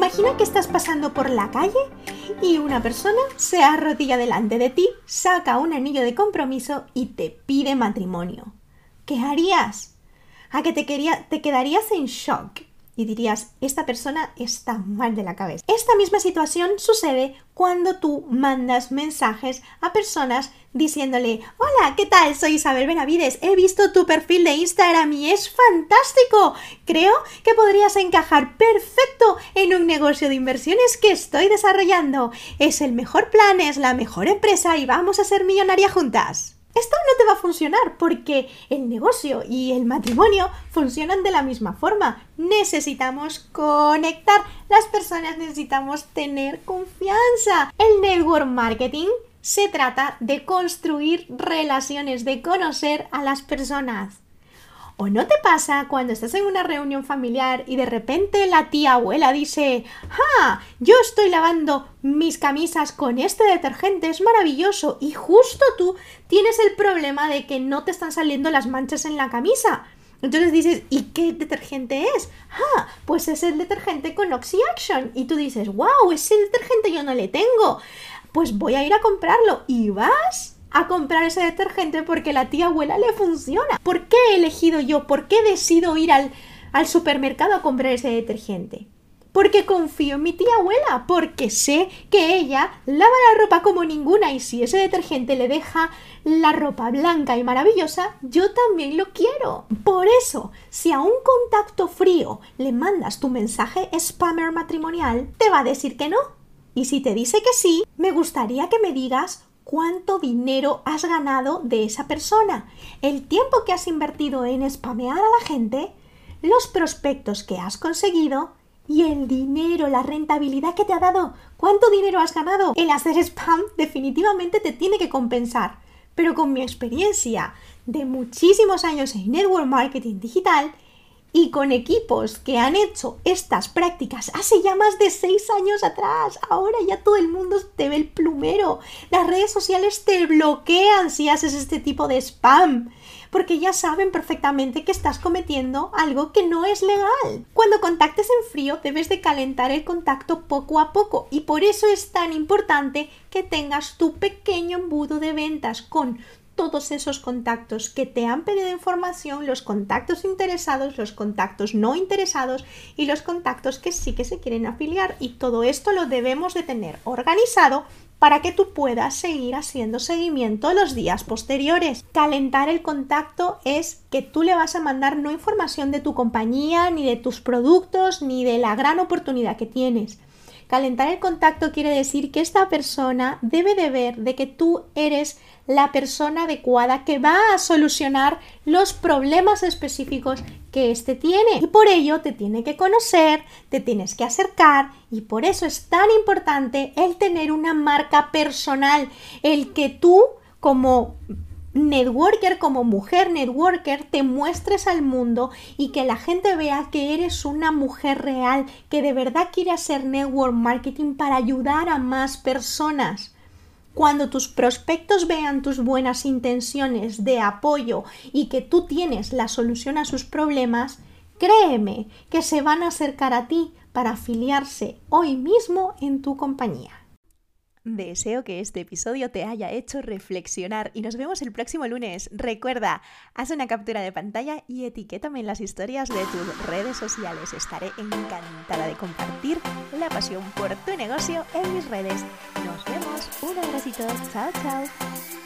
Imagina que estás pasando por la calle y una persona se arrodilla delante de ti, saca un anillo de compromiso y te pide matrimonio. ¿Qué harías? a que te, quería, te quedarías en shock y dirías, esta persona está mal de la cabeza. Esta misma situación sucede cuando tú mandas mensajes a personas diciéndole, hola, ¿qué tal? Soy Isabel Benavides, he visto tu perfil de Instagram y es fantástico. Creo que podrías encajar perfecto en un negocio de inversiones que estoy desarrollando. Es el mejor plan, es la mejor empresa y vamos a ser millonaria juntas. Esto no te va a funcionar porque el negocio y el matrimonio funcionan de la misma forma. Necesitamos conectar. Las personas necesitamos tener confianza. El network marketing se trata de construir relaciones, de conocer a las personas. ¿O no te pasa cuando estás en una reunión familiar y de repente la tía abuela dice, ¡Ah! Yo estoy lavando mis camisas con este detergente, es maravilloso, y justo tú tienes el problema de que no te están saliendo las manchas en la camisa. Entonces dices, ¿y qué detergente es? Ah, pues es el detergente con Oxy Action. Y tú dices, wow, ese detergente yo no le tengo. Pues voy a ir a comprarlo. Y vas a comprar ese detergente porque la tía abuela le funciona. ¿Por qué he elegido yo? ¿Por qué decido ir al, al supermercado a comprar ese detergente? Porque confío en mi tía abuela, porque sé que ella lava la ropa como ninguna y si ese detergente le deja la ropa blanca y maravillosa, yo también lo quiero. Por eso, si a un contacto frío le mandas tu mensaje spammer matrimonial, te va a decir que no. Y si te dice que sí, me gustaría que me digas cuánto dinero has ganado de esa persona, el tiempo que has invertido en spamear a la gente, los prospectos que has conseguido y el dinero, la rentabilidad que te ha dado. ¿Cuánto dinero has ganado? El hacer spam definitivamente te tiene que compensar. Pero con mi experiencia de muchísimos años en network marketing digital, y con equipos que han hecho estas prácticas hace ya más de seis años atrás. Ahora ya todo el mundo te ve el plumero. Las redes sociales te bloquean si haces este tipo de spam. Porque ya saben perfectamente que estás cometiendo algo que no es legal. Cuando contactes en frío debes de calentar el contacto poco a poco y por eso es tan importante que tengas tu pequeño embudo de ventas con todos esos contactos que te han pedido información, los contactos interesados, los contactos no interesados y los contactos que sí que se quieren afiliar. Y todo esto lo debemos de tener organizado para que tú puedas seguir haciendo seguimiento los días posteriores. Calentar el contacto es que tú le vas a mandar no información de tu compañía, ni de tus productos, ni de la gran oportunidad que tienes. Calentar el contacto quiere decir que esta persona debe de ver de que tú eres la persona adecuada que va a solucionar los problemas específicos que éste tiene. Y por ello te tiene que conocer, te tienes que acercar y por eso es tan importante el tener una marca personal, el que tú como networker, como mujer networker, te muestres al mundo y que la gente vea que eres una mujer real, que de verdad quiere hacer network marketing para ayudar a más personas. Cuando tus prospectos vean tus buenas intenciones de apoyo y que tú tienes la solución a sus problemas, créeme que se van a acercar a ti para afiliarse hoy mismo en tu compañía. Deseo que este episodio te haya hecho reflexionar y nos vemos el próximo lunes. Recuerda, haz una captura de pantalla y etiquétame en las historias de tus redes sociales. Estaré encantada de compartir la pasión por tu negocio en mis redes. Nos vemos. Un abracito. Chao, chao.